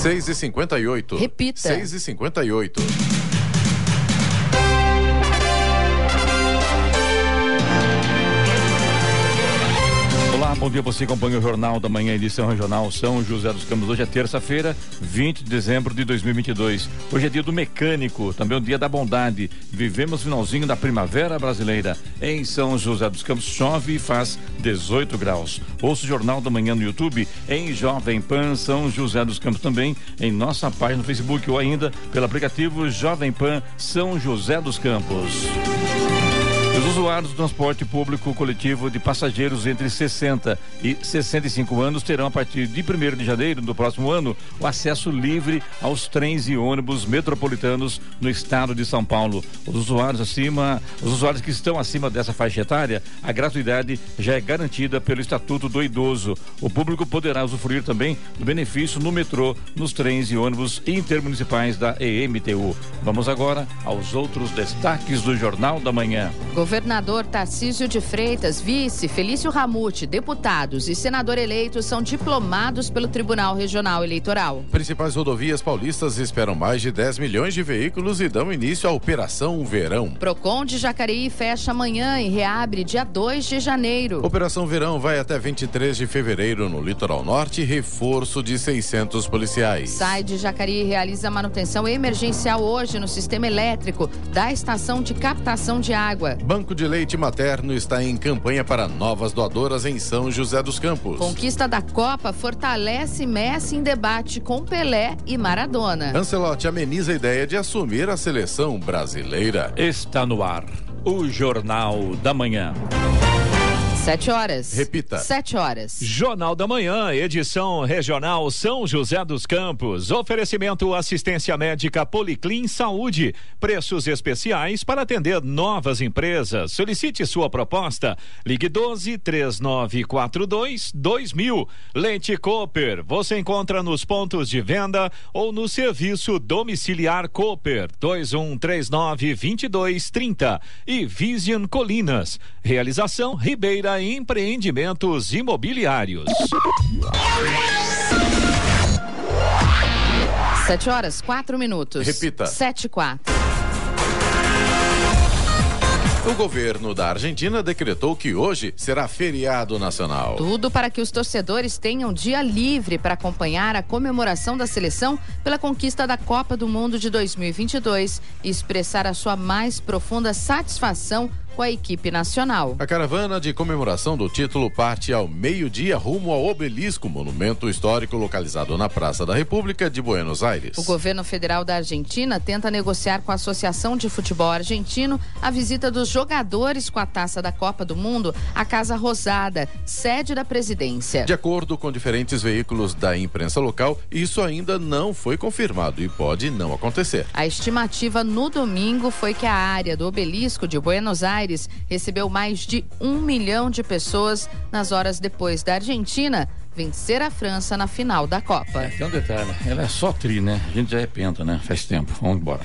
6 e 58 Repita. 6 bom dia. Você acompanha o Jornal da Manhã, edição regional São José dos Campos. Hoje é terça-feira, 20 de dezembro de 2022. Hoje é dia do mecânico, também o dia da bondade. Vivemos finalzinho da primavera brasileira. Em São José dos Campos chove e faz 18 graus. Ouça o Jornal da Manhã no YouTube, em Jovem Pan São José dos Campos também, em nossa página no Facebook ou ainda pelo aplicativo Jovem Pan São José dos Campos. Os usuários do transporte público coletivo de passageiros entre 60 e 65 anos terão, a partir de 1 de janeiro do próximo ano, o acesso livre aos trens e ônibus metropolitanos no estado de São Paulo. Os usuários acima, os usuários que estão acima dessa faixa etária, a gratuidade já é garantida pelo Estatuto do Idoso. O público poderá usufruir também do benefício no metrô, nos trens e ônibus intermunicipais da EMTU. Vamos agora aos outros destaques do Jornal da Manhã. Governador Tarcísio de Freitas, vice Felício Ramute, deputados e senador eleitos são diplomados pelo Tribunal Regional Eleitoral. Principais rodovias paulistas esperam mais de 10 milhões de veículos e dão início à Operação Verão. Procon de Jacareí fecha amanhã e reabre dia 2 de janeiro. Operação Verão vai até 23 de fevereiro no Litoral Norte, reforço de 600 policiais. Sai de Jacareí realiza manutenção emergencial hoje no sistema elétrico da estação de captação de água. Banco de Leite Materno está em campanha para novas doadoras em São José dos Campos. Conquista da Copa fortalece Messi em debate com Pelé e Maradona. Ancelotti ameniza a ideia de assumir a seleção brasileira. Está no ar o Jornal da Manhã. Sete horas. Repita. Sete horas. Jornal da Manhã, edição regional São José dos Campos. Oferecimento assistência médica Policlin Saúde. Preços especiais para atender novas empresas. Solicite sua proposta. Ligue 12 3942 2000. Leite Cooper. Você encontra nos pontos de venda ou no serviço domiciliar Cooper 2139 2230 e Vision Colinas. Realização Ribeira Empreendimentos Imobiliários. Sete horas, quatro minutos. Repita. Sete e quatro. O governo da Argentina decretou que hoje será feriado nacional. Tudo para que os torcedores tenham dia livre para acompanhar a comemoração da seleção pela conquista da Copa do Mundo de 2022 e expressar a sua mais profunda satisfação com a equipe nacional. A caravana de comemoração do título parte ao meio-dia rumo ao Obelisco, monumento histórico localizado na Praça da República de Buenos Aires. O governo federal da Argentina tenta negociar com a Associação de Futebol Argentino a visita dos jogadores com a taça da Copa do Mundo à Casa Rosada, sede da presidência. De acordo com diferentes veículos da imprensa local, isso ainda não foi confirmado e pode não acontecer. A estimativa no domingo foi que a área do obelisco de Buenos Aires recebeu mais de um milhão de pessoas nas horas depois da Argentina vencer a França na final da Copa. É, tem um detalhe, ela é só tri, né? A gente já é né? Faz tempo. Vamos embora.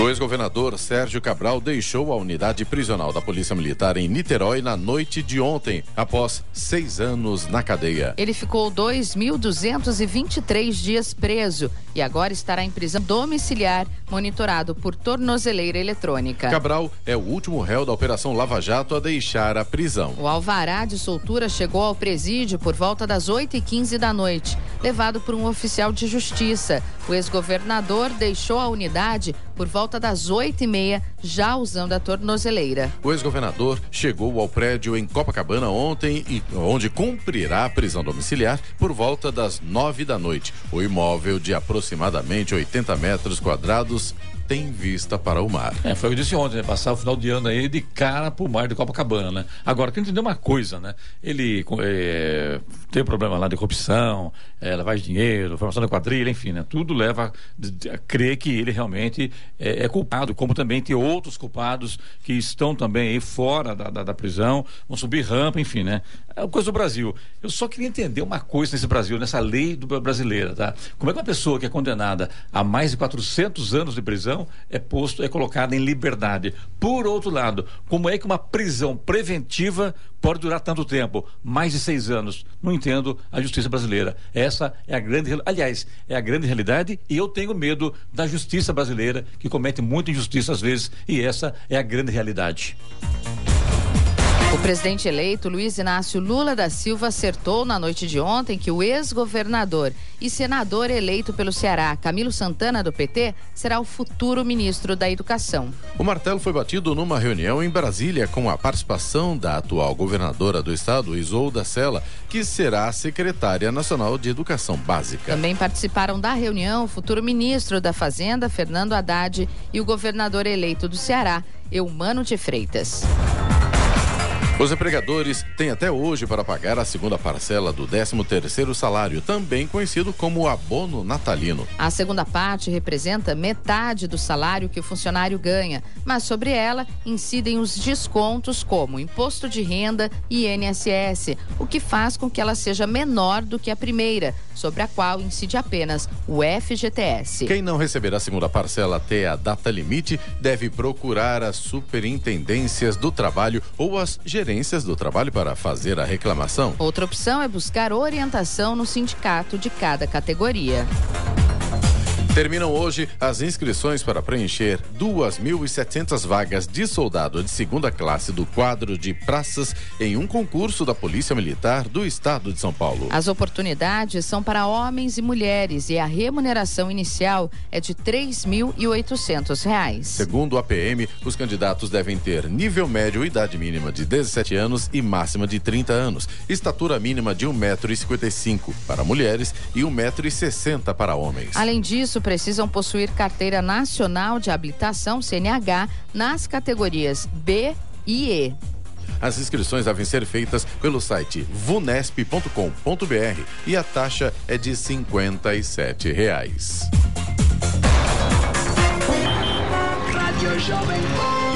O ex-governador Sérgio Cabral deixou a unidade prisional da Polícia Militar em Niterói na noite de ontem, após seis anos na cadeia. Ele ficou 2.223 dias preso e agora estará em prisão domiciliar, monitorado por tornozeleira eletrônica. Cabral é o último réu da Operação Lava Jato a deixar a prisão. O alvará de soltura chegou ao presídio por volta das 8h15 da noite, levado por um oficial de justiça. O ex-governador deixou a unidade por volta das 8h30, já usando a tornozeleira. O ex-governador chegou ao prédio em Copacabana ontem, e, onde cumprirá a prisão domiciliar por volta das 9 da noite. O imóvel de aproximadamente 80 metros quadrados tem vista para o mar. É, foi o que eu disse ontem, né? Passar o final de ano aí de cara pro mar de Copacabana, né? Agora, tem que entender uma coisa, né? Ele é, tem problema lá de corrupção, é, lavagem de dinheiro, formação da quadrilha, enfim, né? Tudo leva a crer que ele realmente é, é, culpado, como também tem outros culpados que estão também aí fora da, da, da prisão, vão subir rampa, enfim, né? É uma coisa do Brasil. Eu só queria entender uma coisa nesse Brasil, nessa lei do brasileira, tá? Como é que uma pessoa que é condenada a mais de 400 anos de prisão é posto, é colocado em liberdade. Por outro lado, como é que uma prisão preventiva pode durar tanto tempo? Mais de seis anos. Não entendo a justiça brasileira. Essa é a grande, aliás, é a grande realidade e eu tenho medo da justiça brasileira, que comete muita injustiça às vezes, e essa é a grande realidade. O presidente eleito Luiz Inácio Lula da Silva acertou na noite de ontem que o ex-governador e senador eleito pelo Ceará, Camilo Santana do PT, será o futuro ministro da Educação. O martelo foi batido numa reunião em Brasília com a participação da atual governadora do estado, Isolda Sela, que será a secretária nacional de Educação Básica. Também participaram da reunião o futuro ministro da Fazenda, Fernando Haddad, e o governador eleito do Ceará, Eumano de Freitas. Os empregadores têm até hoje para pagar a segunda parcela do 13º salário, também conhecido como abono natalino. A segunda parte representa metade do salário que o funcionário ganha, mas sobre ela incidem os descontos como imposto de renda e INSS, o que faz com que ela seja menor do que a primeira, sobre a qual incide apenas o FGTS. Quem não receber a segunda parcela até a data limite deve procurar as superintendências do trabalho ou as gerências do trabalho para fazer a reclamação. Outra opção é buscar orientação no sindicato de cada categoria. Terminam hoje as inscrições para preencher 2.700 vagas de soldado de segunda classe do quadro de praças em um concurso da Polícia Militar do Estado de São Paulo. As oportunidades são para homens e mulheres e a remuneração inicial é de R$ 3.800. Segundo a PM, os candidatos devem ter nível médio, idade mínima de 17 anos e máxima de 30 anos, estatura mínima de 1,55m para mulheres e 1,60m para homens. Além disso, precisam possuir carteira nacional de habilitação CNH nas categorias B e E. As inscrições devem ser feitas pelo site vunesp.com.br e a taxa é de 57 reais.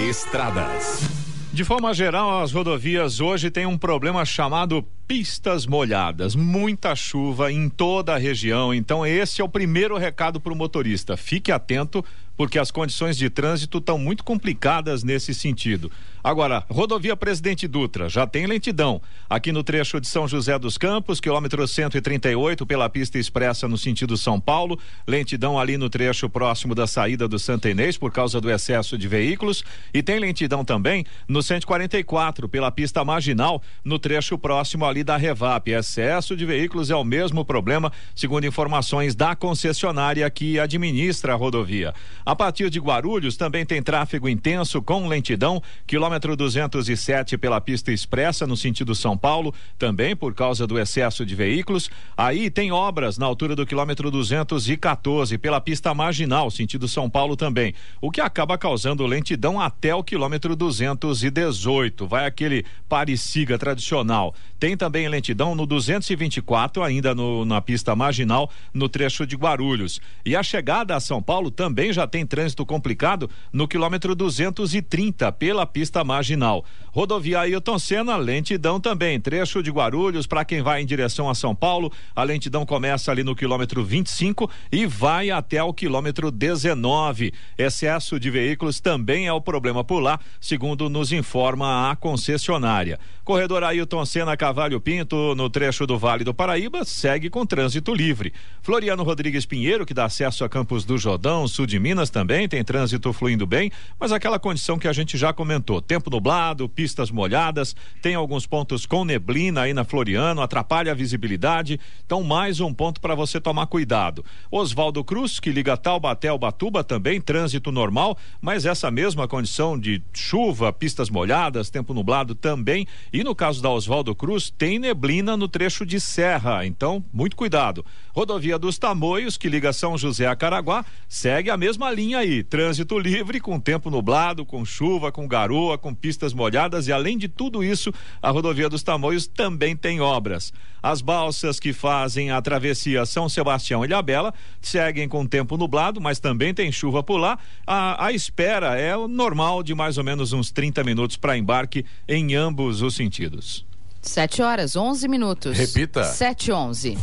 Estradas. De forma geral, as rodovias hoje têm um problema chamado pistas molhadas, muita chuva em toda a região. Então, esse é o primeiro recado para o motorista. Fique atento, porque as condições de trânsito estão muito complicadas nesse sentido. Agora, rodovia Presidente Dutra já tem lentidão. Aqui no trecho de São José dos Campos, quilômetro 138, pela pista expressa no sentido São Paulo. Lentidão ali no trecho próximo da saída do Santa Inês por causa do excesso de veículos. E tem lentidão também no 144, pela pista marginal, no trecho próximo ali da Revap. Excesso de veículos é o mesmo problema, segundo informações da concessionária que administra a rodovia. A partir de Guarulhos também tem tráfego intenso com lentidão, quilômetro 207 pela pista expressa no sentido São Paulo, também por causa do excesso de veículos. Aí tem obras na altura do quilômetro 214 pela pista marginal, sentido São Paulo também, o que acaba causando lentidão até o quilômetro 218. Vai aquele pare-siga tradicional. Tem também lentidão no 224, ainda no, na pista marginal, no trecho de Guarulhos. E a chegada a São Paulo também já tem trânsito complicado no quilômetro 230, pela pista marginal. Rodovia Ailton Senna, lentidão também. Trecho de Guarulhos, para quem vai em direção a São Paulo, a lentidão começa ali no quilômetro 25 e vai até o quilômetro 19. Excesso de veículos também é o problema por lá, segundo nos informa a concessionária. Corredor Ailton Senna Cavalho Pinto, no trecho do Vale do Paraíba, segue com trânsito livre. Floriano Rodrigues Pinheiro, que dá acesso a Campos do Jordão, sul de Minas também, tem trânsito fluindo bem, mas aquela condição que a gente já comentou: tempo nublado, pistas molhadas, tem alguns pontos com neblina aí na Floriano, atrapalha a visibilidade. Então, mais um ponto para você tomar cuidado. Oswaldo Cruz, que liga Taubaté ao Batuba, também trânsito normal, mas essa mesma condição de chuva, pistas molhadas, tempo nublado também. E no caso da Oswaldo Cruz, tem neblina no trecho de serra, então muito cuidado. Rodovia dos Tamoios, que liga São José a Caraguá, segue a mesma linha aí. Trânsito livre, com tempo nublado, com chuva, com garoa, com pistas molhadas e além de tudo isso, a rodovia dos Tamoios também tem obras. As balsas que fazem a travessia São Sebastião e Ilhabela seguem com tempo nublado, mas também tem chuva por lá. A, a espera é o normal de mais ou menos uns 30 minutos para embarque em ambos os sentidos. 7 horas, 11 minutos. Repita. 7 11.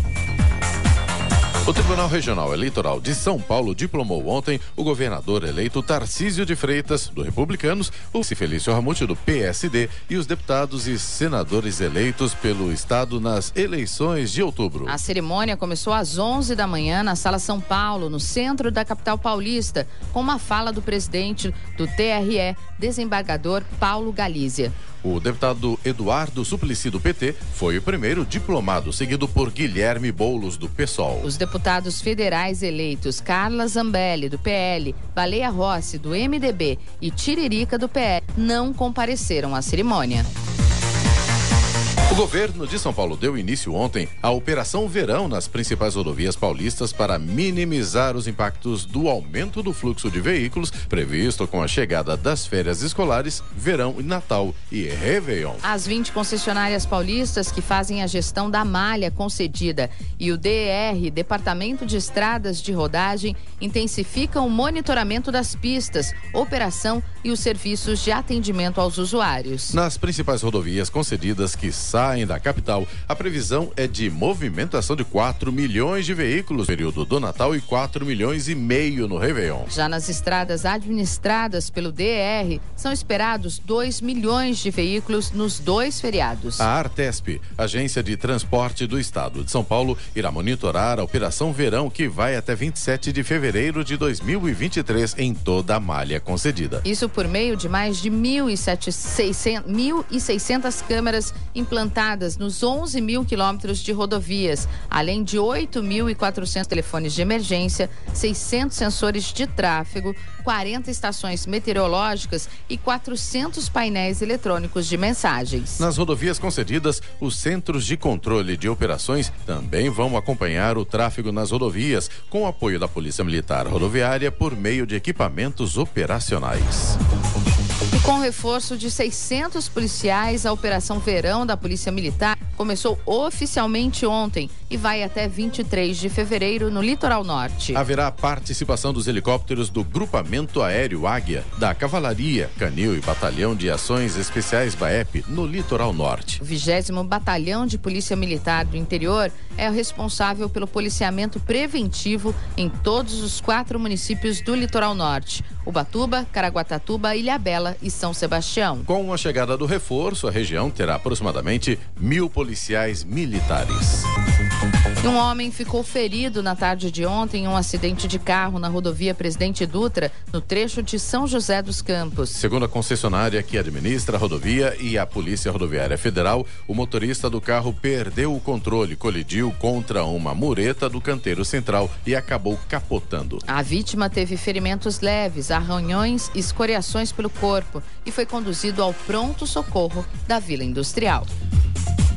O Tribunal Regional Eleitoral de São Paulo diplomou ontem o governador eleito Tarcísio de Freitas, do Republicanos, o Felício Ramute, do PSD, e os deputados e senadores eleitos pelo Estado nas eleições de outubro. A cerimônia começou às 11 da manhã na Sala São Paulo, no centro da capital paulista, com uma fala do presidente do TRE, desembargador Paulo Galícia. O deputado Eduardo Suplicy do PT foi o primeiro diplomado, seguido por Guilherme Boulos do PSOL. Os deputados federais eleitos Carla Zambelli do PL, Baleia Rossi do MDB e Tiririca do PL não compareceram à cerimônia. O governo de São Paulo deu início ontem à Operação Verão nas principais rodovias paulistas para minimizar os impactos do aumento do fluxo de veículos previsto com a chegada das férias escolares, verão e Natal e Réveillon. As 20 concessionárias paulistas que fazem a gestão da malha concedida e o DR, Departamento de Estradas de Rodagem, intensificam o monitoramento das pistas, operação e os serviços de atendimento aos usuários. Nas principais rodovias concedidas que saem da capital, a previsão é de movimentação de 4 milhões de veículos no período do Natal e 4 milhões e meio no Réveillon. Já nas estradas administradas pelo DR, são esperados 2 milhões de veículos nos dois feriados. A Artesp, Agência de Transporte do Estado de São Paulo, irá monitorar a Operação Verão, que vai até 27 de fevereiro de 2023 em toda a malha concedida. Isso por meio de mais de 1.600 câmeras implantadas nos 11 mil quilômetros de rodovias, além de 8.400 telefones de emergência, 600 sensores de tráfego, 40 estações meteorológicas e 400 painéis eletrônicos de mensagens. Nas rodovias concedidas, os centros de controle de operações também vão acompanhar o tráfego nas rodovias, com apoio da Polícia Militar Rodoviária por meio de equipamentos operacionais. E com reforço de 600 policiais, a Operação Verão da Polícia Militar começou oficialmente ontem e vai até 23 de fevereiro no Litoral Norte. Haverá participação dos helicópteros do Grupamento Aéreo Águia, da Cavalaria, Canil e Batalhão de Ações Especiais BAEP no Litoral Norte. O 20 Batalhão de Polícia Militar do Interior é o responsável pelo policiamento preventivo em todos os quatro municípios do Litoral Norte: Ubatuba, Caraguatatuba, Ilhabela e São Sebastião. Com a chegada do reforço, a região terá aproximadamente mil policiais militares. Um homem ficou ferido na tarde de ontem em um acidente de carro na rodovia Presidente Dutra, no trecho de São José dos Campos. Segundo a concessionária que administra a rodovia e a Polícia Rodoviária Federal, o motorista do carro perdeu o controle, colidiu contra uma mureta do canteiro central e acabou capotando. A vítima teve ferimentos leves, arranhões e escoriações pelo corpo e foi conduzido ao pronto socorro da Vila Industrial.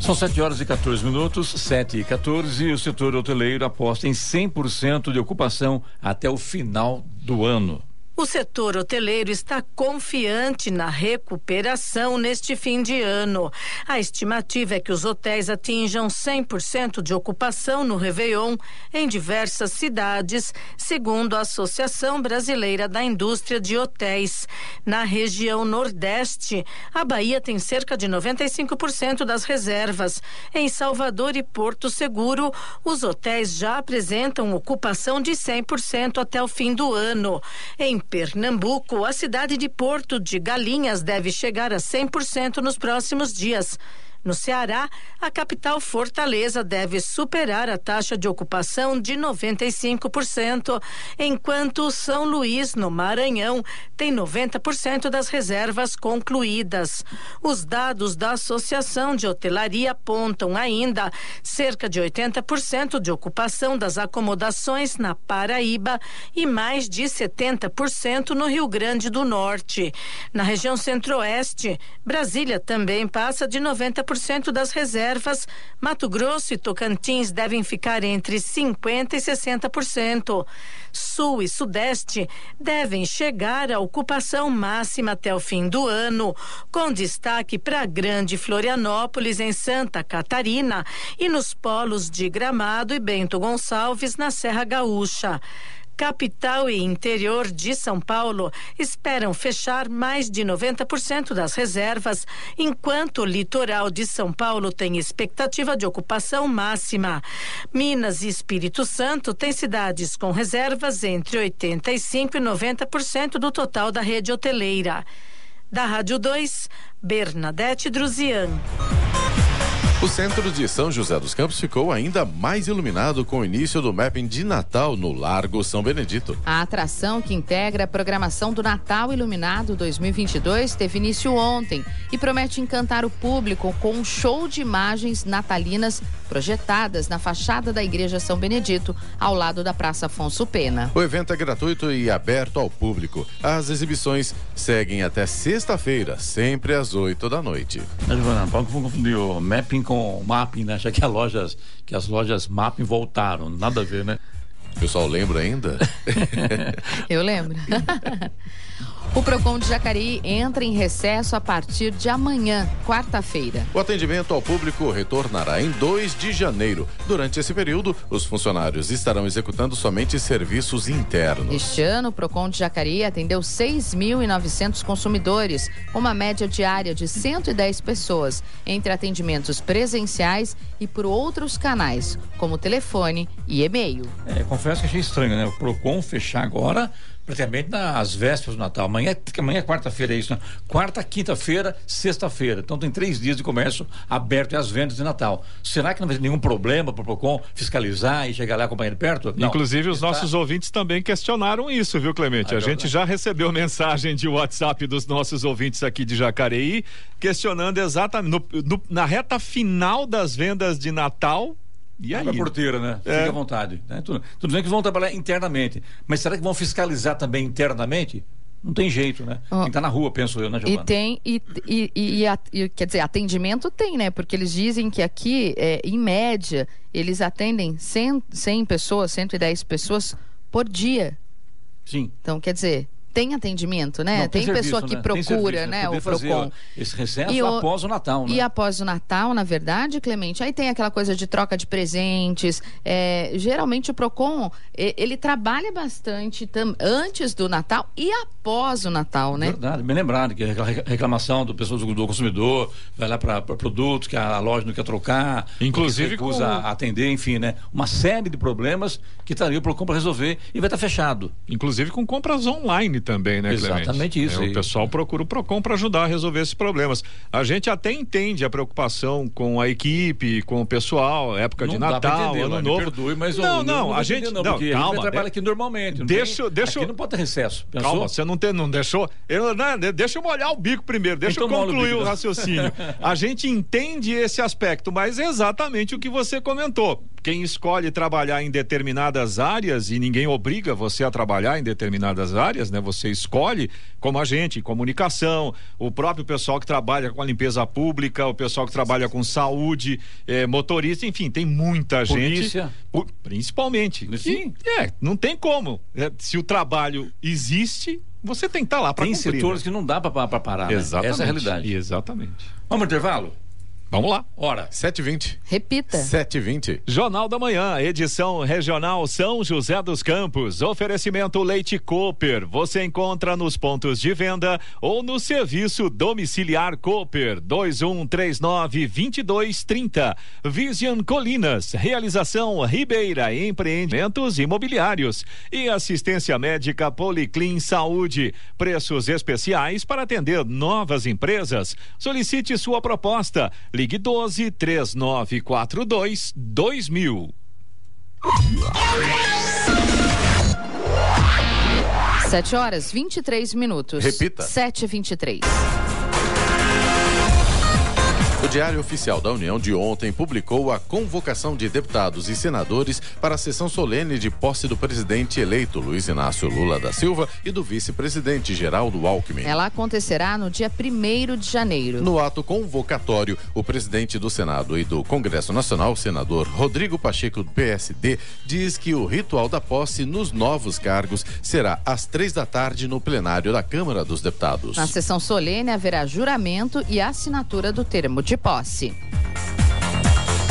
São 7 horas e 14 minutos, 7 e 14, e o setor hoteleiro aposta em 100% de ocupação até o final do ano. O setor hoteleiro está confiante na recuperação neste fim de ano. A estimativa é que os hotéis atinjam 100% de ocupação no Réveillon em diversas cidades, segundo a Associação Brasileira da Indústria de Hotéis. Na região Nordeste, a Bahia tem cerca de 95% das reservas. Em Salvador e Porto Seguro, os hotéis já apresentam ocupação de 100% até o fim do ano. Em Pernambuco, a cidade de Porto de Galinhas deve chegar a 100% nos próximos dias. No Ceará, a capital Fortaleza deve superar a taxa de ocupação de 95%, enquanto São Luís, no Maranhão, tem 90% das reservas concluídas. Os dados da Associação de Hotelaria apontam ainda cerca de 80% de ocupação das acomodações na Paraíba e mais de 70% no Rio Grande do Norte. Na região Centro-Oeste, Brasília também passa de 90% 100% das reservas, Mato Grosso e Tocantins devem ficar entre 50% e 60%. Sul e Sudeste devem chegar à ocupação máxima até o fim do ano, com destaque para Grande Florianópolis, em Santa Catarina, e nos polos de Gramado e Bento Gonçalves, na Serra Gaúcha. Capital e interior de São Paulo esperam fechar mais de 90% das reservas, enquanto o litoral de São Paulo tem expectativa de ocupação máxima. Minas e Espírito Santo têm cidades com reservas entre 85 e 90% do total da rede hoteleira. Da Rádio 2, Bernadette Druzian. O centro de São José dos Campos ficou ainda mais iluminado com o início do mapping de Natal no Largo São Benedito. A atração que integra a programação do Natal Iluminado 2022 teve início ontem e promete encantar o público com um show de imagens natalinas projetadas na fachada da Igreja São Benedito, ao lado da Praça Afonso Pena. O evento é gratuito e aberto ao público. As exibições seguem até sexta-feira, sempre às 8 da noite. Pode confundir o mapping com com mapping, né? Já que, lojas, que as lojas mapping voltaram. Nada a ver, né? O pessoal lembra ainda? Eu lembro. O Procon de Jacareí entra em recesso a partir de amanhã, quarta-feira. O atendimento ao público retornará em 2 de janeiro. Durante esse período, os funcionários estarão executando somente serviços internos. Este ano, o Procon de Jacareí atendeu 6.900 consumidores, uma média diária de 110 pessoas, entre atendimentos presenciais e por outros canais, como telefone e e-mail. É, confesso que achei estranho, né? O Procon fechar agora praticamente nas vésperas do Natal. Amanhã, amanhã é quarta-feira, é isso, né? Quarta, quinta-feira, sexta-feira. Então tem três dias de comércio aberto e as vendas de Natal. Será que não vai ter nenhum problema para o PROCON fiscalizar e chegar lá acompanhando perto? Não. Inclusive, os Está... nossos ouvintes também questionaram isso, viu, Clemente? Ah, a gente já recebeu mensagem de WhatsApp dos nossos ouvintes aqui de Jacareí, questionando exatamente no, no, na reta final das vendas de Natal e aí? a porteira, né? É. Fica à vontade. Né? Tudo, tudo bem que vão trabalhar internamente, mas será que vão fiscalizar também internamente? Não tem jeito, né? Oh. Quem tá na rua, penso eu, né, Giovana? E tem, e, e, e, e, quer dizer, atendimento tem, né? Porque eles dizem que aqui, é, em média, eles atendem 100, 100 pessoas, 110 pessoas por dia. Sim. Então, quer dizer, tem atendimento, né? Não, tem, tem serviço, pessoa que né? procura, serviço, né? O Procon. Esse recesso e o, após o Natal, né? E após o Natal, na verdade, Clemente, aí tem aquela coisa de troca de presentes. É, geralmente o Procon ele trabalha bastante tam, antes do Natal e após o Natal, né? Verdade, bem lembrado que a reclamação do pessoal do consumidor vai lá para produtos que a loja não quer trocar, inclusive recusa com... atender, enfim, né? Uma série de problemas que estaria o Procon para resolver e vai estar fechado. Inclusive com compras online também, né, Clemente? Exatamente isso. É, o pessoal procura o PROCON para ajudar a resolver esses problemas. A gente até entende a preocupação com a equipe, com o pessoal, época não de Natal, entender, ano novo. Perdoe, mas não, não, não, a gente não, não calma, trabalha aqui normalmente. Não deixa, tem, deixa, aqui não pode ter recesso. Pensou? Calma, você não tem, não deixou? Eu, não, deixa eu molhar o bico primeiro, deixa eu concluir o, o raciocínio. a gente entende esse aspecto, mas é exatamente o que você comentou quem escolhe trabalhar em determinadas áreas e ninguém obriga você a trabalhar em determinadas áreas, né? Você escolhe, como a gente, comunicação, o próprio pessoal que trabalha com a limpeza pública, o pessoal que trabalha com saúde, eh, motorista, enfim, tem muita Polícia. gente. Principalmente. Sim. é, não tem como. É, se o trabalho existe, você tem que estar tá lá para cumprir. Tem setores né? que não dá para parar. Exatamente. Né? Essa é a realidade. Exatamente. Vamos ao intervalo? Vamos lá. Hora. 7h20. Repita. 7h20. Jornal da Manhã, edição regional São José dos Campos. Oferecimento Leite Cooper. Você encontra nos pontos de venda ou no serviço domiciliar Cooper 2139 2230. Vision Colinas. Realização Ribeira Empreendimentos Imobiliários. E assistência médica Policlin Saúde. Preços especiais para atender novas empresas. Solicite sua proposta. Ligue 12 3942 2000. Sete horas vinte e três minutos. Repita. Sete vinte e três. O Diário Oficial da União de ontem publicou a convocação de deputados e senadores para a sessão solene de posse do presidente eleito Luiz Inácio Lula da Silva e do vice-presidente Geraldo Alckmin. Ela acontecerá no dia 1 de janeiro. No ato convocatório, o presidente do Senado e do Congresso Nacional, senador Rodrigo Pacheco, do PSD, diz que o ritual da posse nos novos cargos será às três da tarde no plenário da Câmara dos Deputados. Na sessão solene haverá juramento e assinatura do termo de de posse.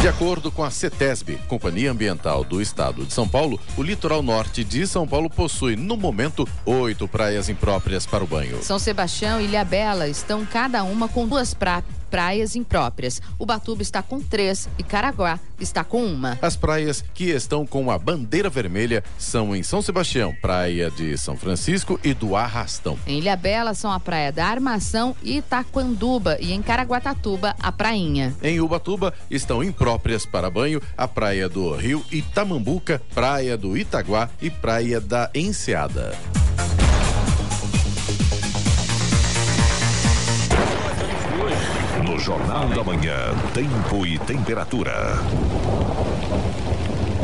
De acordo com a CETESB, Companhia Ambiental do Estado de São Paulo, o litoral norte de São Paulo possui, no momento, oito praias impróprias para o banho. São Sebastião e Ilha Bela estão cada uma com duas praias praias impróprias. Ubatuba está com três e Caraguá está com uma. As praias que estão com a bandeira vermelha são em São Sebastião, Praia de São Francisco e do Arrastão. Em Ilha Bela são a Praia da Armação e Itaquanduba e em Caraguatatuba a Prainha. Em Ubatuba estão impróprias para banho a Praia do Rio Itamambuca, Praia do Itaguá e Praia da Enseada. Jornal da Manhã, Tempo e Temperatura.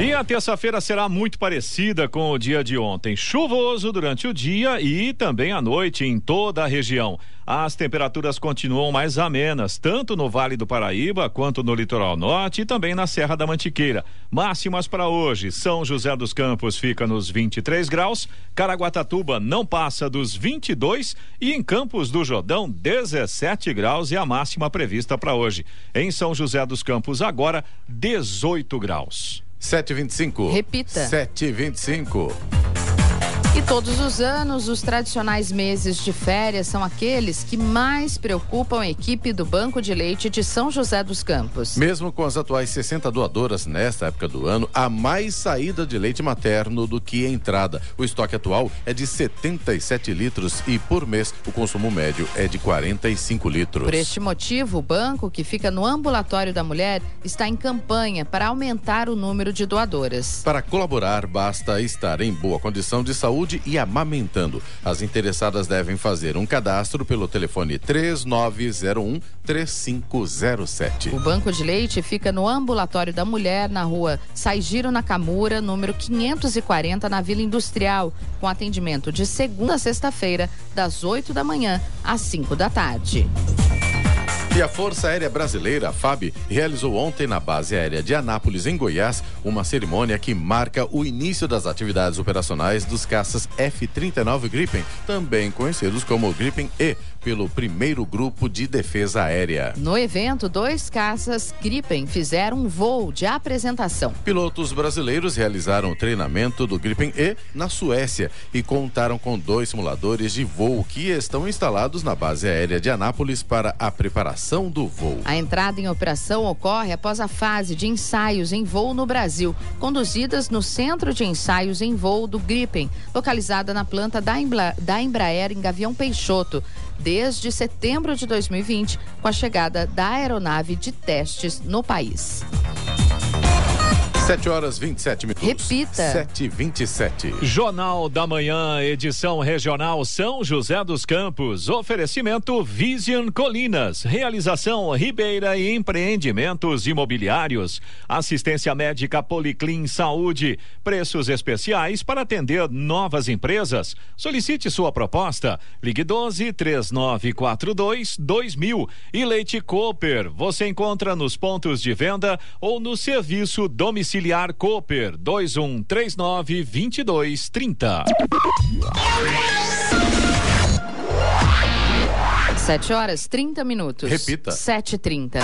E a terça-feira será muito parecida com o dia de ontem. Chuvoso durante o dia e também à noite em toda a região. As temperaturas continuam mais amenas, tanto no Vale do Paraíba quanto no litoral norte e também na Serra da Mantiqueira. Máximas para hoje: São José dos Campos fica nos 23 graus, Caraguatatuba não passa dos 22 e em Campos do Jordão 17 graus é a máxima prevista para hoje. Em São José dos Campos agora 18 graus. 725. Repita. 725. E todos os anos, os tradicionais meses de férias são aqueles que mais preocupam a equipe do Banco de Leite de São José dos Campos. Mesmo com as atuais 60 doadoras nesta época do ano, há mais saída de leite materno do que entrada. O estoque atual é de 77 litros e por mês o consumo médio é de 45 litros. Por este motivo, o banco, que fica no ambulatório da mulher, está em campanha para aumentar o número de doadoras. Para colaborar, basta estar em boa condição de saúde e amamentando. As interessadas devem fazer um cadastro pelo telefone 3901 3507. O Banco de Leite fica no Ambulatório da Mulher, na rua Saigiro Nakamura, número 540, na Vila Industrial, com atendimento de segunda a sexta-feira, das 8 da manhã às 5 da tarde. E a Força Aérea Brasileira, a FAB, realizou ontem na base aérea de Anápolis, em Goiás, uma cerimônia que marca o início das atividades operacionais dos caças F-39 Gripen, também conhecidos como Gripen E, pelo primeiro grupo de defesa aérea. No evento, dois caças Gripen fizeram um voo de apresentação. Pilotos brasileiros realizaram o treinamento do Gripen E na Suécia e contaram com dois simuladores de voo que estão instalados na base aérea de Anápolis para a preparação do voo. A entrada em operação ocorre após a fase de ensaios em voo no Brasil, conduzidas no Centro de Ensaios em Voo do Gripen, localizada na planta da, Embla, da Embraer em Gavião Peixoto desde setembro de 2020, com a chegada da aeronave de testes no país. 7 horas 27 minutos. Repita. 7 e 27 Jornal da Manhã, edição regional São José dos Campos. Oferecimento Vision Colinas. Realização Ribeira e Empreendimentos Imobiliários. Assistência médica Policlin Saúde. Preços especiais para atender novas empresas. Solicite sua proposta. Ligue 12 3942 2000. E Leite Cooper. Você encontra nos pontos de venda ou no serviço domiciliar Auxiliar Cooper 2139 2230. Sete horas 30 minutos. Repita. 7h30.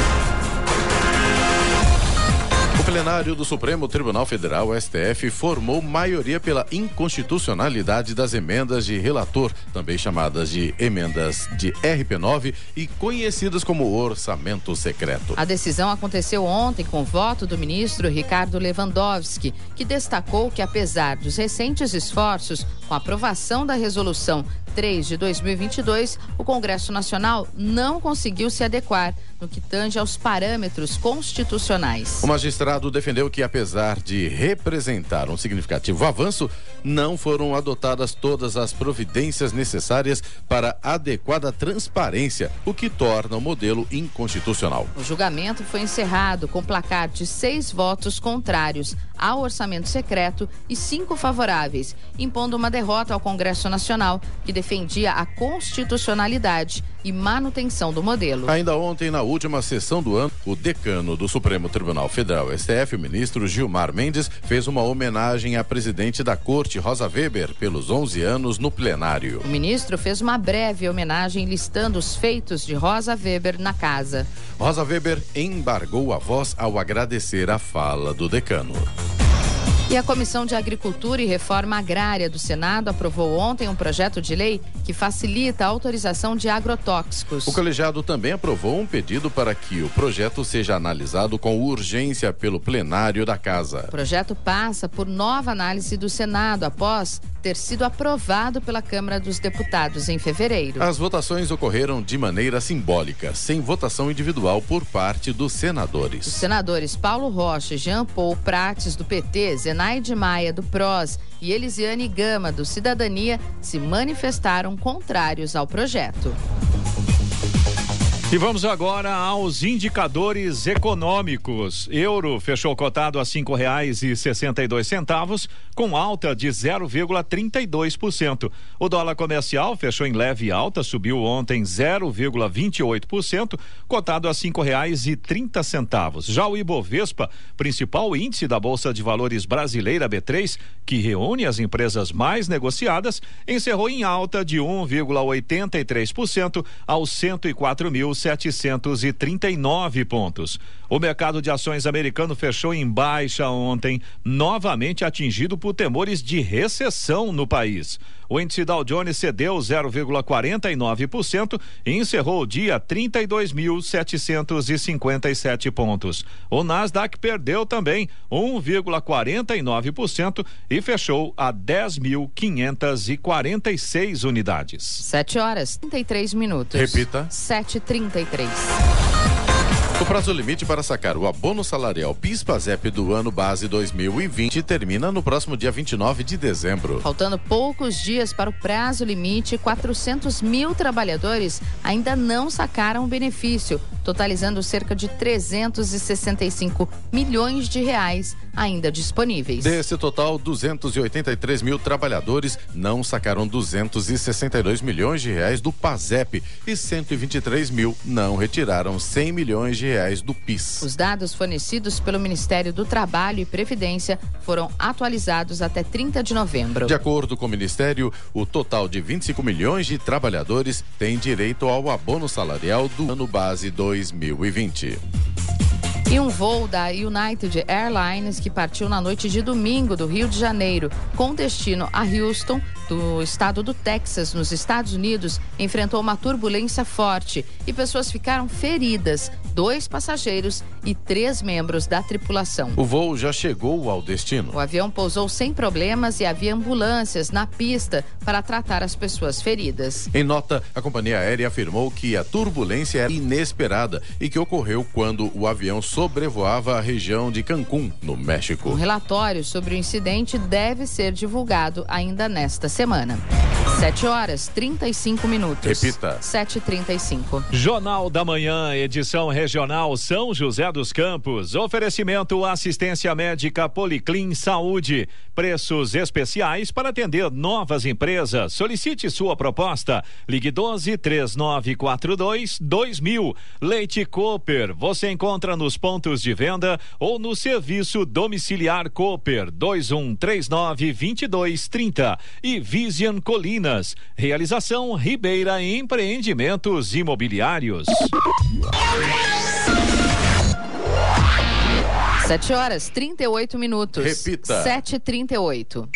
O plenário do Supremo Tribunal Federal, STF, formou maioria pela inconstitucionalidade das emendas de relator, também chamadas de emendas de RP9 e conhecidas como orçamento secreto. A decisão aconteceu ontem com voto do ministro Ricardo Lewandowski, que destacou que, apesar dos recentes esforços com a aprovação da resolução 3 de 2022, o Congresso Nacional não conseguiu se adequar no que tange aos parâmetros constitucionais. O magistrado defendeu que, apesar de representar um significativo avanço, não foram adotadas todas as providências necessárias para adequada transparência, o que torna o modelo inconstitucional. O julgamento foi encerrado com placar de seis votos contrários ao orçamento secreto e cinco favoráveis, impondo uma derrota ao Congresso Nacional, que defendia a constitucionalidade e manutenção do modelo. Ainda ontem, na última sessão do ano, o decano do Supremo Tribunal Federal, STF, o ministro Gilmar Mendes, fez uma homenagem à presidente da Corte, Rosa Weber, pelos 11 anos no plenário. O ministro fez uma breve homenagem listando os feitos de Rosa Weber na casa. Rosa Weber embargou a voz ao agradecer a fala do decano. E a Comissão de Agricultura e Reforma Agrária do Senado aprovou ontem um projeto de lei que facilita a autorização de agrotóxicos. O colegiado também aprovou um pedido para que o projeto seja analisado com urgência pelo plenário da casa. O projeto passa por nova análise do Senado após ter sido aprovado pela Câmara dos Deputados em fevereiro. As votações ocorreram de maneira simbólica, sem votação individual por parte dos senadores. Os senadores Paulo Rocha, Jean Paul Prates, do PT, Zenaide Maia, do PROS e Elisiane Gama, do Cidadania, se manifestaram contrários ao projeto. E vamos agora aos indicadores econômicos. Euro fechou cotado a cinco reais e sessenta e dois centavos, com alta de 0,32%. O dólar comercial fechou em leve alta, subiu ontem 0,28%, cotado a cinco reais e trinta centavos. Já o Ibovespa, principal índice da Bolsa de Valores brasileira B3, que reúne as empresas mais negociadas, encerrou em alta de 1,83% aos 104 mil 739 pontos. O mercado de ações americano fechou em baixa ontem, novamente atingido por temores de recessão no país. O índice Dow Jones cedeu 0,49% e encerrou o dia 32.757 pontos. O Nasdaq perdeu também 1,49% e fechou a 10.546 unidades. 7 horas 33 minutos. Repita. 7h33. O prazo limite para sacar o abono salarial PIS/PASEP do ano base 2020 termina no próximo dia 29 de dezembro. Faltando poucos dias para o prazo limite, 400 mil trabalhadores ainda não sacaram o benefício, totalizando cerca de 365 milhões de reais ainda disponíveis. Desse total, 283 mil trabalhadores não sacaram 262 milhões de reais do PASEP e 123 mil não retiraram 100 milhões de reais do PIS. Os dados fornecidos pelo Ministério do Trabalho e Previdência foram atualizados até 30 de novembro. De acordo com o Ministério, o total de 25 milhões de trabalhadores tem direito ao abono salarial do ano base 2020. E um voo da United Airlines que partiu na noite de domingo do Rio de Janeiro, com destino a Houston, do estado do Texas, nos Estados Unidos, enfrentou uma turbulência forte e pessoas ficaram feridas, dois passageiros e três membros da tripulação. O voo já chegou ao destino. O avião pousou sem problemas e havia ambulâncias na pista para tratar as pessoas feridas. Em nota, a companhia aérea afirmou que a turbulência era inesperada e que ocorreu quando o avião sobrevoava a região de Cancún, no México. Um relatório sobre o incidente deve ser divulgado ainda nesta semana. 7 horas 35 minutos. Repita. 7h35. Jornal da Manhã, edição regional São José dos Campos. Oferecimento assistência médica Policlin Saúde. Preços especiais para atender novas empresas. Solicite sua proposta. Ligue 12 3942 2000. Leite Cooper. Você encontra nos pontos de venda ou no serviço domiciliar Cooper 2139 2230 e Vision Colinas. Realização Ribeira Empreendimentos Imobiliários. 7 horas 38 minutos. Repita. 7h38.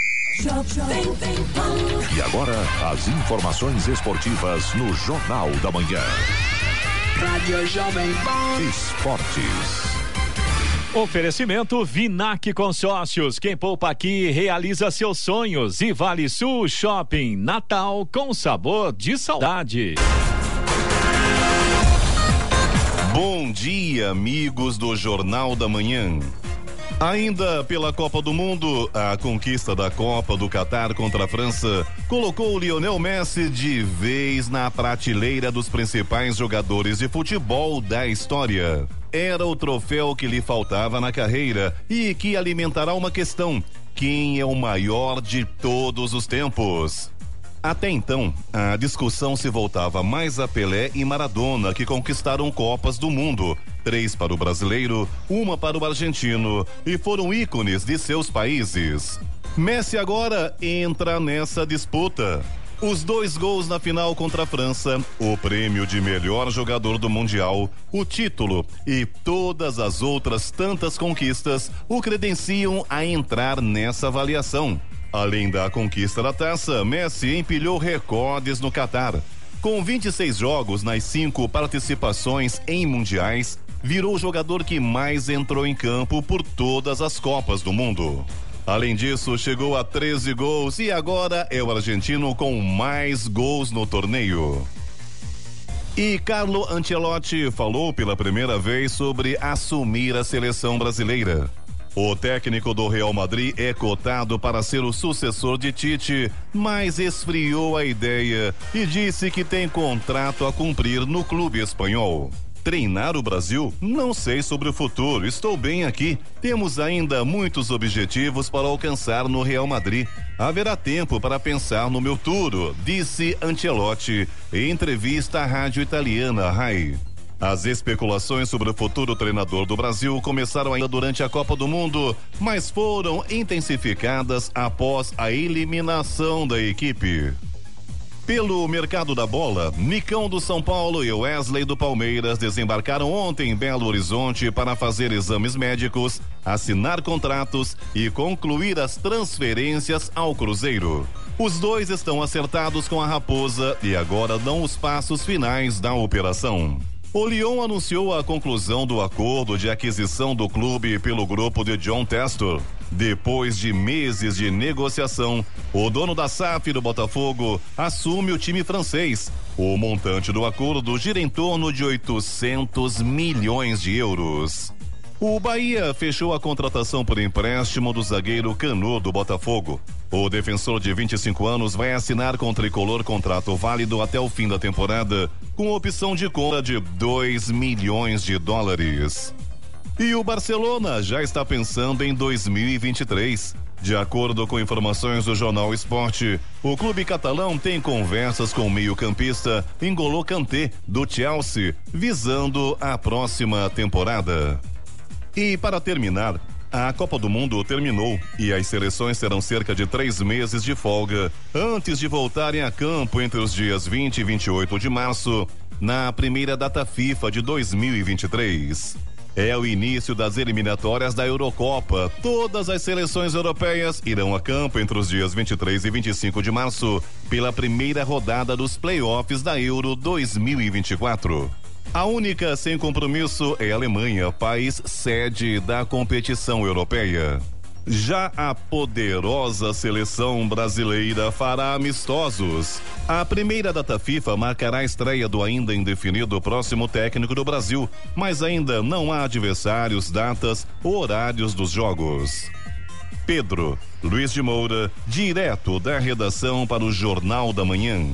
E agora, as informações esportivas no Jornal da Manhã. Rádio Jovem Pan. Esportes. Oferecimento Vinac Consórcios. Quem poupa aqui realiza seus sonhos. E Vale Sul Shopping. Natal com sabor de saudade. Bom dia, amigos do Jornal da Manhã. Ainda pela Copa do Mundo, a conquista da Copa do Catar contra a França colocou o Lionel Messi de vez na prateleira dos principais jogadores de futebol da história. Era o troféu que lhe faltava na carreira e que alimentará uma questão: quem é o maior de todos os tempos. Até então, a discussão se voltava mais a Pelé e Maradona, que conquistaram Copas do Mundo. Três para o brasileiro, uma para o argentino, e foram ícones de seus países. Messi agora entra nessa disputa. Os dois gols na final contra a França, o prêmio de melhor jogador do Mundial, o título e todas as outras tantas conquistas o credenciam a entrar nessa avaliação. Além da conquista da taça, Messi empilhou recordes no Catar. Com 26 jogos nas cinco participações em mundiais, virou o jogador que mais entrou em campo por todas as Copas do Mundo. Além disso, chegou a 13 gols e agora é o argentino com mais gols no torneio. E Carlo Ancelotti falou pela primeira vez sobre assumir a seleção brasileira. O técnico do Real Madrid é cotado para ser o sucessor de Tite, mas esfriou a ideia e disse que tem contrato a cumprir no clube espanhol. Treinar o Brasil? Não sei sobre o futuro, estou bem aqui. Temos ainda muitos objetivos para alcançar no Real Madrid. Haverá tempo para pensar no meu futuro, disse Ancelotti em entrevista à rádio italiana Rai. As especulações sobre o futuro treinador do Brasil começaram ainda durante a Copa do Mundo, mas foram intensificadas após a eliminação da equipe. Pelo mercado da bola, Nicão do São Paulo e Wesley do Palmeiras desembarcaram ontem em Belo Horizonte para fazer exames médicos, assinar contratos e concluir as transferências ao Cruzeiro. Os dois estão acertados com a Raposa e agora dão os passos finais da operação. O Lyon anunciou a conclusão do acordo de aquisição do clube pelo grupo de John Testor. Depois de meses de negociação, o dono da SAF do Botafogo assume o time francês. O montante do acordo gira em torno de 800 milhões de euros. O Bahia fechou a contratação por empréstimo do zagueiro Canu do Botafogo. O defensor de 25 anos vai assinar com o tricolor contrato válido até o fim da temporada, com opção de compra de 2 milhões de dólares. E o Barcelona já está pensando em 2023. De acordo com informações do jornal Esporte, o clube catalão tem conversas com o meio-campista Engolo Kanté, do Chelsea, visando a próxima temporada. E para terminar, a Copa do Mundo terminou e as seleções terão cerca de três meses de folga antes de voltarem a campo entre os dias 20 e 28 de março, na primeira data FIFA de 2023. É o início das eliminatórias da Eurocopa. Todas as seleções europeias irão a campo entre os dias 23 e 25 de março pela primeira rodada dos playoffs da Euro 2024. A única sem compromisso é a Alemanha, país sede da competição europeia. Já a poderosa seleção brasileira fará amistosos. A primeira data FIFA marcará a estreia do ainda indefinido próximo técnico do Brasil, mas ainda não há adversários, datas ou horários dos jogos. Pedro Luiz de Moura, direto da redação para o Jornal da Manhã.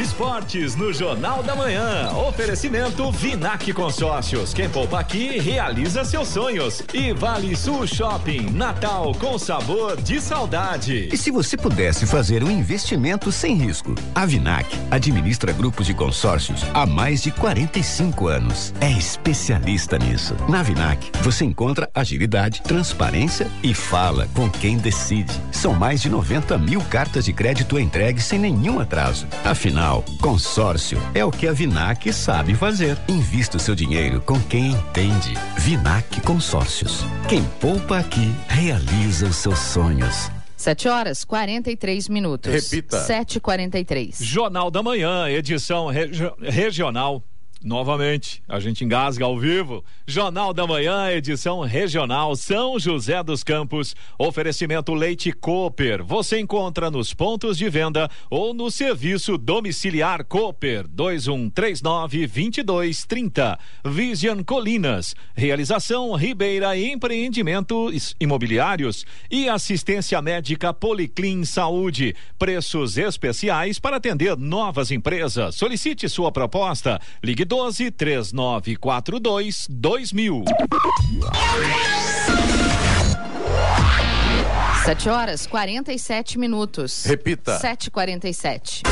Esportes no Jornal da Manhã. Oferecimento Vinac Consórcios. Quem poupa aqui realiza seus sonhos. E Vale Sul Shopping. Natal com sabor de saudade. E se você pudesse fazer um investimento sem risco? A Vinac administra grupos de consórcios há mais de 45 anos. É especialista nisso. Na Vinac, você encontra agilidade, transparência e fala com quem decide. São mais de 90 mil cartas de crédito entregues sem nenhum atraso. Afinal, consórcio é o que a Vinac sabe fazer. Invista o seu dinheiro com quem entende. Vinac Consórcios. Quem poupa aqui realiza os seus sonhos. 7 horas 43 minutos. Repita. 7h43. Jornal da Manhã, edição regi regional Novamente, a gente engasga ao vivo. Jornal da Manhã, edição regional São José dos Campos. Oferecimento Leite Cooper. Você encontra nos pontos de venda ou no serviço domiciliar Cooper 2139 2230. Vision Colinas. Realização Ribeira Empreendimentos Imobiliários e assistência médica Policlin Saúde. Preços especiais para atender novas empresas. Solicite sua proposta. Ligue 12 3942 2000. 7 horas 47 minutos. Repita. 7h47.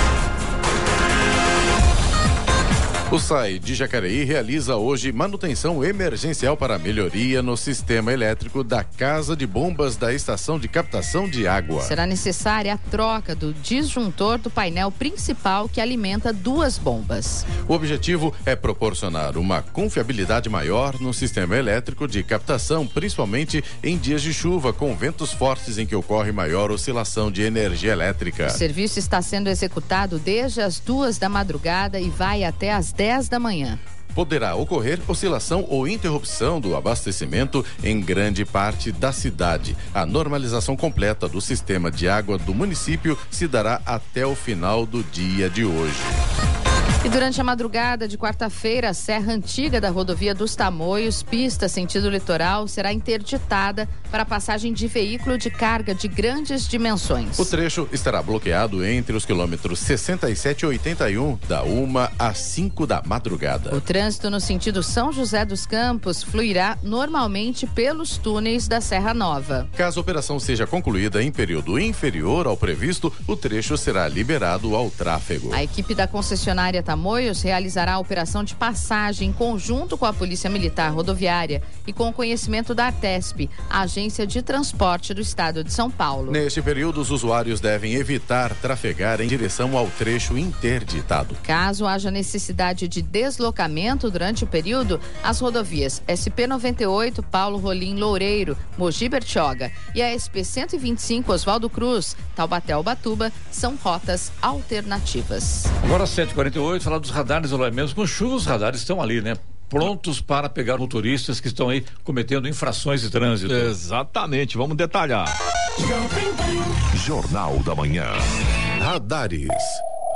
O SAI de Jacareí realiza hoje manutenção emergencial para melhoria no sistema elétrico da Casa de Bombas da Estação de Captação de Água. Será necessária a troca do disjuntor do painel principal que alimenta duas bombas. O objetivo é proporcionar uma confiabilidade maior no sistema elétrico de captação, principalmente em dias de chuva com ventos fortes em que ocorre maior oscilação de energia elétrica. O serviço está sendo executado desde as duas da madrugada e vai até as 10 da manhã. Poderá ocorrer oscilação ou interrupção do abastecimento em grande parte da cidade. A normalização completa do sistema de água do município se dará até o final do dia de hoje. E durante a madrugada de quarta-feira, a Serra Antiga da rodovia dos Tamoios, pista sentido litoral, será interditada para passagem de veículo de carga de grandes dimensões. O trecho estará bloqueado entre os quilômetros 67 e 81, da 1 às 5 da madrugada. O trânsito no sentido São José dos Campos fluirá normalmente pelos túneis da Serra Nova. Caso a operação seja concluída em período inferior ao previsto, o trecho será liberado ao tráfego. A equipe da concessionária Tamoios realizará a operação de passagem em conjunto com a Polícia Militar Rodoviária e com o conhecimento da Artesp, a Agência de Transporte do Estado de São Paulo. Neste período, os usuários devem evitar trafegar em direção ao trecho interditado. Caso haja necessidade de deslocamento durante o período, as rodovias SP98 Paulo Rolim Loureiro, Mogi Bertioga e a SP125 Oswaldo Cruz, Taubaté Ubatuba são rotas alternativas. Agora 7h48, falar dos radares, olha mesmo com chuva, os radares estão ali, né? Prontos para pegar motoristas que estão aí cometendo infrações de trânsito. Exatamente, vamos detalhar. Jornal da Manhã. Radares.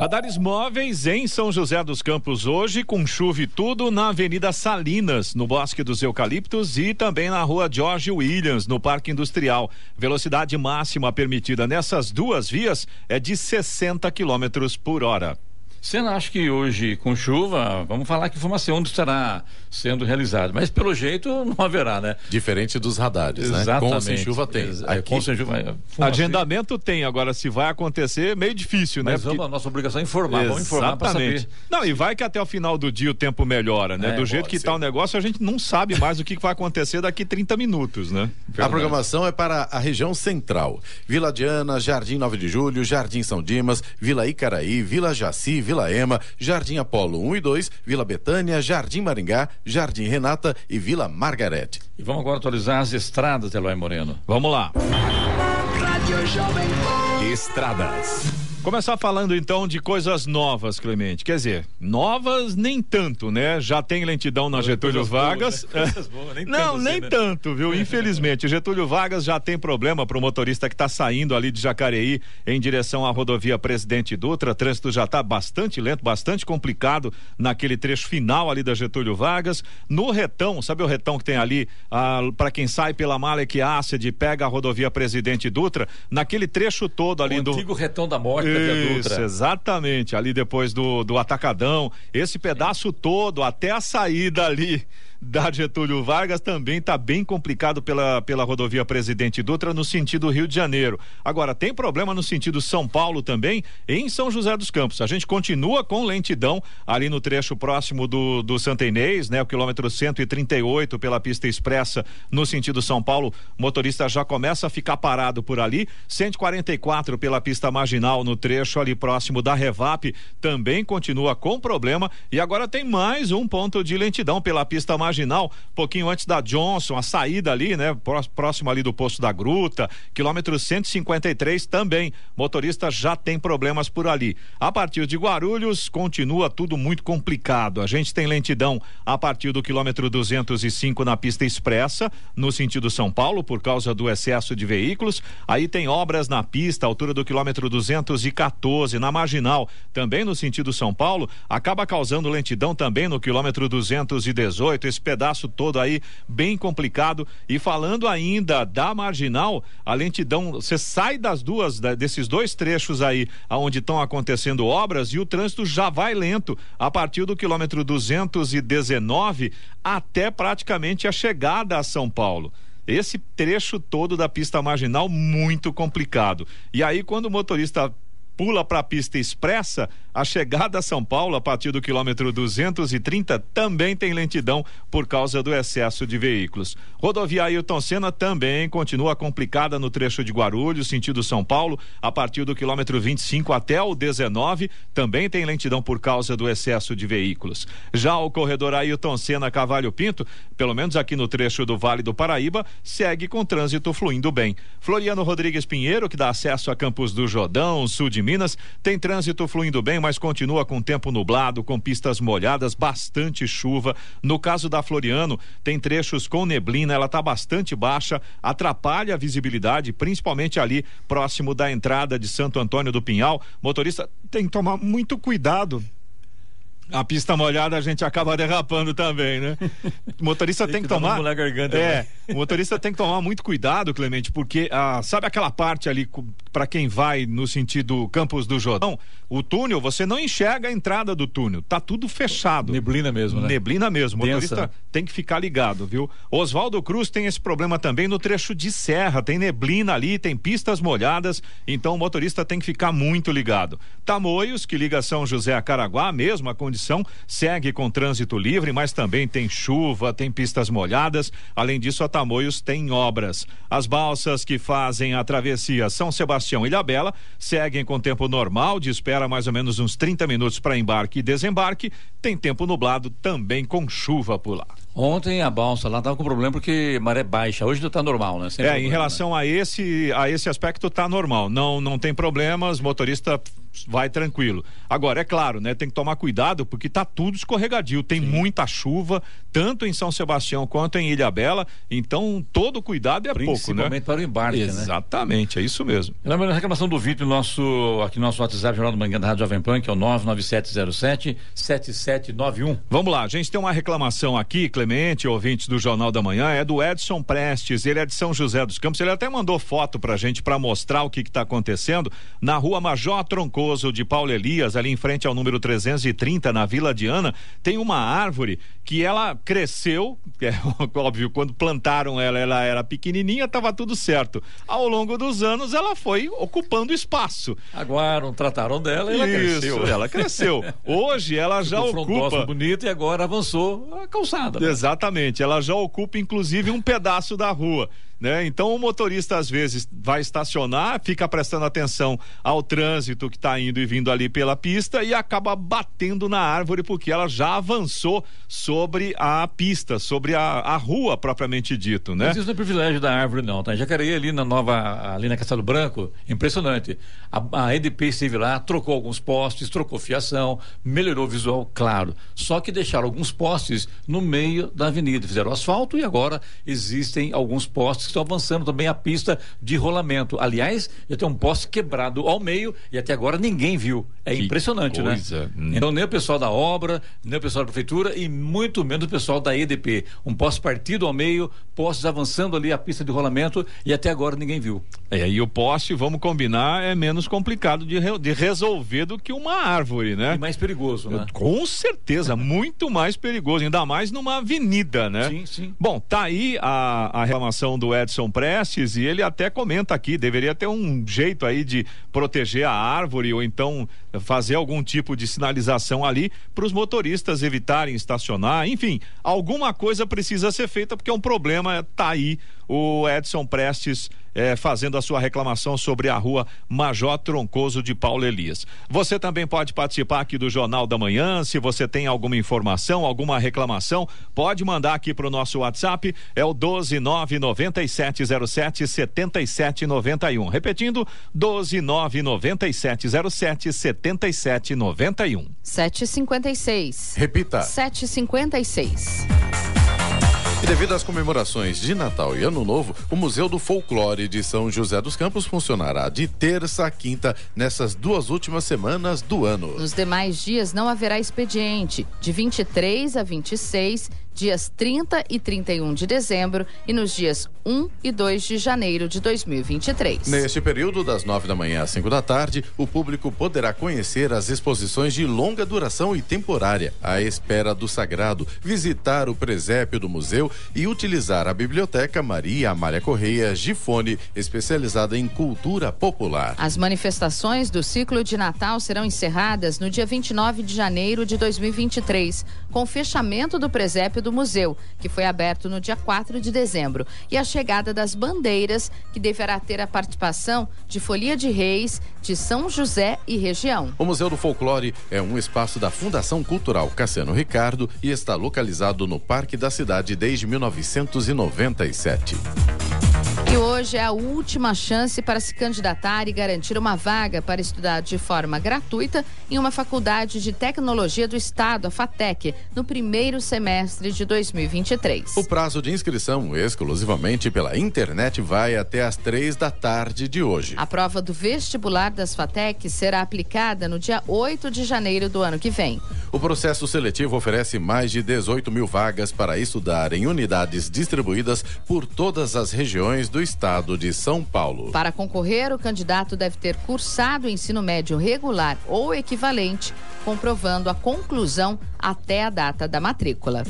Radares móveis em São José dos Campos hoje, com chuva e tudo, na Avenida Salinas, no Bosque dos Eucaliptos e também na Rua George Williams, no Parque Industrial. Velocidade máxima permitida nessas duas vias é de 60 quilômetros por hora. Você acha que hoje, com chuva, vamos falar que informação onde estará sendo realizado, mas pelo jeito não haverá, né? Diferente dos radares, Exatamente. né? Com ou sem chuva tem. Ex- Aqui, Com sem chuva. Agendamento tem, agora se vai acontecer, meio difícil, né? Mas vamos, a nossa obrigação é informar, vamos informar para saber. Exatamente. Não, e vai que até o final do dia o tempo melhora, né? É, do jeito que tá o negócio, a gente não sabe mais o que que vai acontecer daqui 30 minutos, né? A programação é para a região central. Vila Diana, Jardim 9 de Julho, Jardim São Dimas, Vila Icaraí, Vila Jaci, Vila Ema, Jardim Apolo 1 e 2, Vila Betânia, Jardim Maringá, Jardim Renata e Vila Margarete. E vamos agora atualizar as estradas, Eloy Moreno. Vamos lá. Rádio Jovem Pan. Estradas. Começar falando então de coisas novas, Clemente. Quer dizer, novas nem tanto, né? Já tem lentidão na Getúlio Coisas boas, Vargas. né? Boas, nem Não, assim, nem né? tanto, viu? Infelizmente, Getúlio Vargas já tem problema para o motorista que está saindo ali de Jacareí em direção à rodovia Presidente Dutra. Trânsito já está bastante lento, bastante complicado naquele trecho final ali da Getúlio Vargas. No retão, sabe o retão que tem ali para quem sai pela Malek Ácide, pega a rodovia Presidente Dutra, naquele trecho todo ali o do antigo retão da morte isso, Dutra. exatamente. Ali depois do, do Atacadão. Esse pedaço todo, até a saída ali da Getúlio Vargas, também está bem complicado pela, pela rodovia Presidente Dutra no sentido Rio de Janeiro. Agora, tem problema no sentido São Paulo também, em São José dos Campos. A gente continua com lentidão ali no trecho próximo do, do Santa Inês, né? O quilômetro 138 pela pista expressa no sentido São Paulo. O motorista já começa a ficar parado por ali. 144 pela pista marginal no trecho ali próximo da Revap também continua com problema. E agora tem mais um ponto de lentidão pela pista marginal, pouquinho antes da Johnson, a saída ali, né? Pró- Próximo ali do posto da Gruta, quilômetro 153 também. Motorista já tem problemas por ali. A partir de Guarulhos, continua tudo muito complicado. A gente tem lentidão a partir do quilômetro 205 na pista expressa, no sentido São Paulo, por causa do excesso de veículos. Aí tem obras na pista, altura do quilômetro 214, na marginal, também no sentido São Paulo, acaba causando lentidão também no quilômetro 218, esse pedaço todo aí bem complicado. E falando ainda da marginal, a lentidão, você sai das duas, desses dois trechos aí, aonde estão acontecendo obras, e o trânsito já vai lento a partir do quilômetro 219 até praticamente a chegada a São Paulo. esse trecho todo da pista marginal muito complicado. E aí, quando o motorista pula para a pista expressa, a chegada a São Paulo, a partir do quilômetro 230, também tem lentidão por causa do excesso de veículos. Rodovia Ailton Senna também continua complicada no trecho de Guarulhos, sentido São Paulo, a partir do quilômetro 25 até o 19, também tem lentidão por causa do excesso de veículos. Já o corredor Ailton Senna Cavalho Pinto, pelo menos aqui no trecho do Vale do Paraíba, segue com trânsito fluindo bem. Floriano Rodrigues Pinheiro, que dá acesso a Campos do Jordão, sul de Minas, tem trânsito fluindo bem, mas continua com tempo nublado, com pistas molhadas, bastante chuva. No caso da Floriano, tem trechos com neblina, ela está bastante baixa, atrapalha a visibilidade, principalmente ali próximo da entrada de Santo Antônio do Pinhal. Motorista tem que tomar muito cuidado a pista molhada a gente acaba derrapando também, né? O motorista tem, tem que, que tomar. É, né? o motorista tem que tomar muito cuidado, Clemente, porque ah, sabe aquela parte ali para quem vai no sentido Campos do Jordão, o túnel você não enxerga a entrada do túnel, tá tudo fechado. Neblina mesmo, né? Neblina mesmo. O motorista tem que ficar ligado, viu? Oswaldo Cruz tem esse problema também no trecho de serra, tem neblina ali, tem pistas molhadas, então o motorista tem que ficar muito ligado. Tamoios, que liga São José a Caraguá, mesmo a condição segue com trânsito livre, mas também tem chuva, tem pistas molhadas. Além disso, a Tamoios tem obras. As balsas que fazem a travessia São Sebastião e Ilhabela seguem com tempo normal, de espera mais ou menos uns 30 minutos para embarque e desembarque. Tem tempo nublado também com chuva por lá. Ontem a balsa lá estava com problema porque maré baixa. Hoje está normal, né? Sem é, problema, em relação né? a esse a esse aspecto está normal. Não não tem problemas, motorista vai tranquilo. Agora, é claro, né? Tem que tomar cuidado porque tá tudo escorregadio. Tem Sim. muita chuva, tanto em São Sebastião quanto em Ilha Bela. Então, todo cuidado é pouco, né? Principalmente para o embarque, Exatamente, né? Exatamente, é isso mesmo. Lembra a reclamação do vídeo nosso, aqui no nosso WhatsApp, Jornal do Manhã da Rádio Jovem Pan, que é o 99707 7791. Vamos lá, a gente tem uma reclamação aqui, Clemente, ouvintes do Jornal da Manhã, é do Edson Prestes, ele é de São José dos Campos, ele até mandou foto pra gente para mostrar o que está acontecendo na rua Major Tronco de Paulo Elias, ali em frente ao número 330, na Vila Diana, tem uma árvore que ela cresceu, é óbvio, quando plantaram ela, ela era pequenininha, estava tudo certo. Ao longo dos anos, ela foi ocupando espaço. Aguaram, trataram dela e ela Isso, cresceu. ela cresceu. Hoje ela já ocupa. bonito e agora avançou a calçada. Né? Exatamente, ela já ocupa inclusive um pedaço da rua. Né? Então o motorista às vezes vai estacionar, fica prestando atenção ao trânsito que está indo e vindo ali pela pista e acaba batendo na árvore porque ela já avançou sobre a pista, sobre a, a rua propriamente dito, né? Isso não é privilégio da árvore não, tá? Em Jacareí ali na nova, ali na Castelo Branco, impressionante. A, a EDP esteve lá, trocou alguns postes, trocou fiação, melhorou o visual, claro. Só que deixaram alguns postes no meio da avenida, fizeram asfalto e agora existem alguns postes estão avançando também a pista de rolamento. Aliás, já tem um poste quebrado ao meio e até agora ninguém viu. É que impressionante, né? coisa. né? Então, nem o pessoal da obra, nem o pessoal da prefeitura e muito menos o pessoal da EDP. Um poste partido ao meio, postes avançando ali a pista de rolamento e até agora ninguém viu. É, e o poste, vamos combinar, é menos complicado de, re, de resolver do que uma árvore, né? E mais perigoso, né? Com certeza, muito mais perigoso, ainda mais numa avenida, né? Sim, sim. Bom, tá aí a, a reclamação do Edson Prestes e ele até comenta aqui, deveria ter um jeito aí de proteger a árvore ou então fazer algum tipo de sinalização ali para os motoristas evitarem estacionar, enfim, alguma coisa precisa ser feita porque é um problema, tá aí. O Edson Prestes é, fazendo a sua reclamação sobre a rua Major Troncoso de Paulo Elias. Você também pode participar aqui do Jornal da Manhã. Se você tem alguma informação, alguma reclamação, pode mandar aqui para o nosso WhatsApp. É o 1299707 7791. Repetindo, 1299707 7791. 756. Repita. 756. Devido às comemorações de Natal e Ano Novo, o Museu do Folclore de São José dos Campos funcionará de terça a quinta nessas duas últimas semanas do ano. Nos demais dias não haverá expediente, de 23 a 26 dias 30 e 31 de dezembro e nos dias 1 e 2 de janeiro de 2023. Neste período, das 9 da manhã às 5 da tarde, o público poderá conhecer as exposições de longa duração e temporária, à espera do sagrado, visitar o presépio do museu e utilizar a biblioteca Maria Amália Correia Gifone, especializada em cultura popular. As manifestações do ciclo de Natal serão encerradas no dia 29 de janeiro de 2023, com o fechamento do presépio do museu, que foi aberto no dia 4 de dezembro, e a chegada das bandeiras, que deverá ter a participação de Folia de Reis, de São José e região. O Museu do Folclore é um espaço da Fundação Cultural Cassiano Ricardo e está localizado no Parque da Cidade desde 1997. E hoje é a última chance para se candidatar e garantir uma vaga para estudar de forma gratuita em uma faculdade de tecnologia do Estado, a FATEC, no primeiro semestre de 2023. O prazo de inscrição, exclusivamente pela internet, vai até às três da tarde de hoje. A prova do vestibular das FATEC será aplicada no dia 8 de janeiro do ano que vem. O processo seletivo oferece mais de 18 mil vagas para estudar em unidades distribuídas por todas as regiões do estado de São Paulo. Para concorrer, o candidato deve ter cursado o ensino médio regular ou equivalente, comprovando a conclusão até a data da matrícula.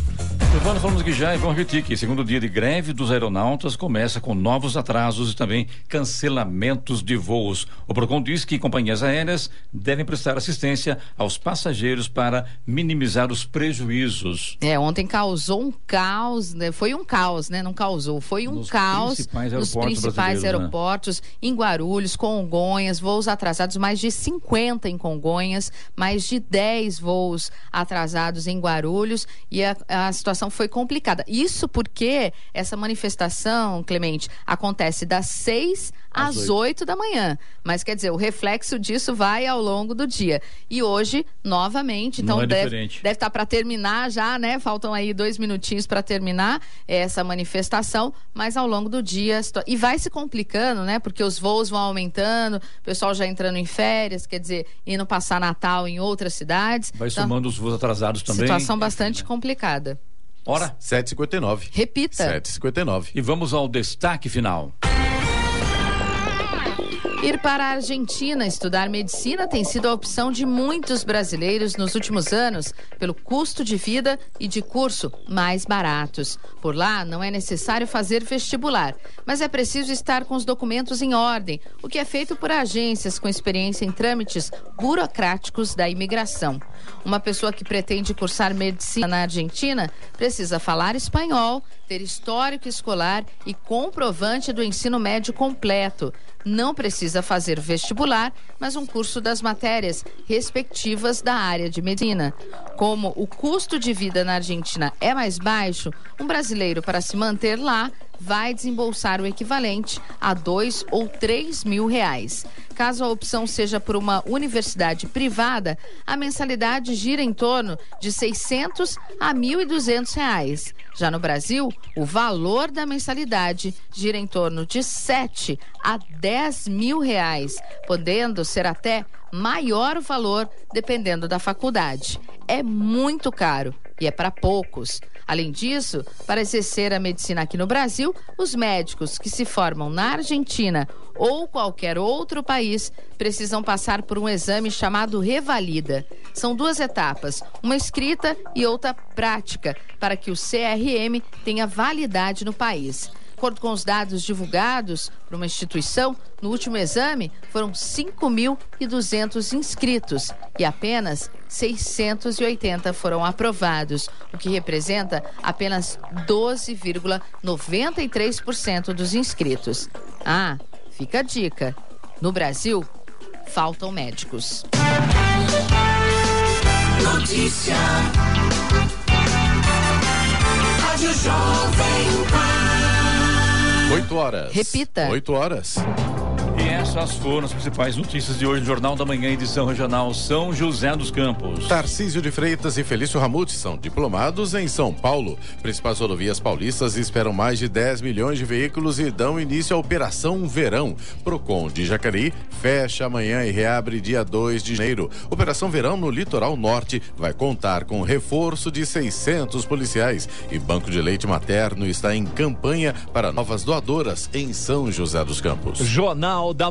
Giovana, falamos que já e vamos repetir que segundo dia de greve dos aeronautas começa com novos atrasos e também cancelamentos de voos. O Procon diz que companhias aéreas devem prestar assistência aos passageiros para minimizar os prejuízos. É, ontem causou um caos, né? Foi um caos, né? Não causou, foi um Nos caos principais nos principais né? aeroportos, em Guarulhos, Congonhas, voos atrasados, mais de 50 em Congonhas, mais de 10 voos atrasados em Guarulhos e a, a situação foi complicada. Isso porque essa manifestação, Clemente, acontece das 6 às Às 8 da manhã. Mas quer dizer, o reflexo disso vai ao longo do dia. E hoje, novamente, então Não é deve, diferente. deve estar para terminar já, né? Faltam aí dois minutinhos para terminar essa manifestação, mas ao longo do dia e vai se complicando, né? Porque os voos vão aumentando, o pessoal já entrando em férias, quer dizer, indo passar Natal em outras cidades. Vai Então, somando os voos atrasados também. situação bastante complicada. Hora. 7h59. Repita. 7h59. E vamos ao destaque final. Ir para a Argentina estudar medicina tem sido a opção de muitos brasileiros nos últimos anos, pelo custo de vida e de curso mais baratos. Por lá, não é necessário fazer vestibular, mas é preciso estar com os documentos em ordem, o que é feito por agências com experiência em trâmites burocráticos da imigração. Uma pessoa que pretende cursar medicina na Argentina precisa falar espanhol, ter histórico escolar e comprovante do ensino médio completo. Não precisa fazer vestibular, mas um curso das matérias respectivas da área de medicina. Como o custo de vida na Argentina é mais baixo, um brasileiro para se manter lá vai desembolsar o equivalente a dois ou três mil reais. Caso a opção seja por uma universidade privada, a mensalidade gira em torno de 600 a 1.200 reais. Já no Brasil, o valor da mensalidade gira em torno de 7 a 10 mil reais, podendo ser até maior o valor dependendo da faculdade. É muito caro e é para poucos. Além disso, para exercer a medicina aqui no Brasil, os médicos que se formam na Argentina ou qualquer outro país precisam passar por um exame chamado Revalida. São duas etapas, uma escrita e outra prática, para que o CRM tenha validade no país. Acordo com os dados divulgados por uma instituição, no último exame foram 5.200 inscritos e apenas 680 foram aprovados, o que representa apenas 12,93% dos inscritos. Ah, fica a dica: no Brasil, faltam médicos. Notícia. Rádio Jovem Pan. 8 horas. Repita. 8 horas. Essa essas foram as principais notícias de hoje no Jornal da Manhã, edição regional São José dos Campos. Tarcísio de Freitas e Felício Ramute são diplomados em São Paulo. Principais rodovias paulistas esperam mais de 10 milhões de veículos e dão início à Operação Verão. Procon de Jacareí fecha amanhã e reabre dia 2 de janeiro. Operação Verão no litoral norte vai contar com reforço de 600 policiais e Banco de Leite Materno está em campanha para novas doadoras em São José dos Campos. Jornal da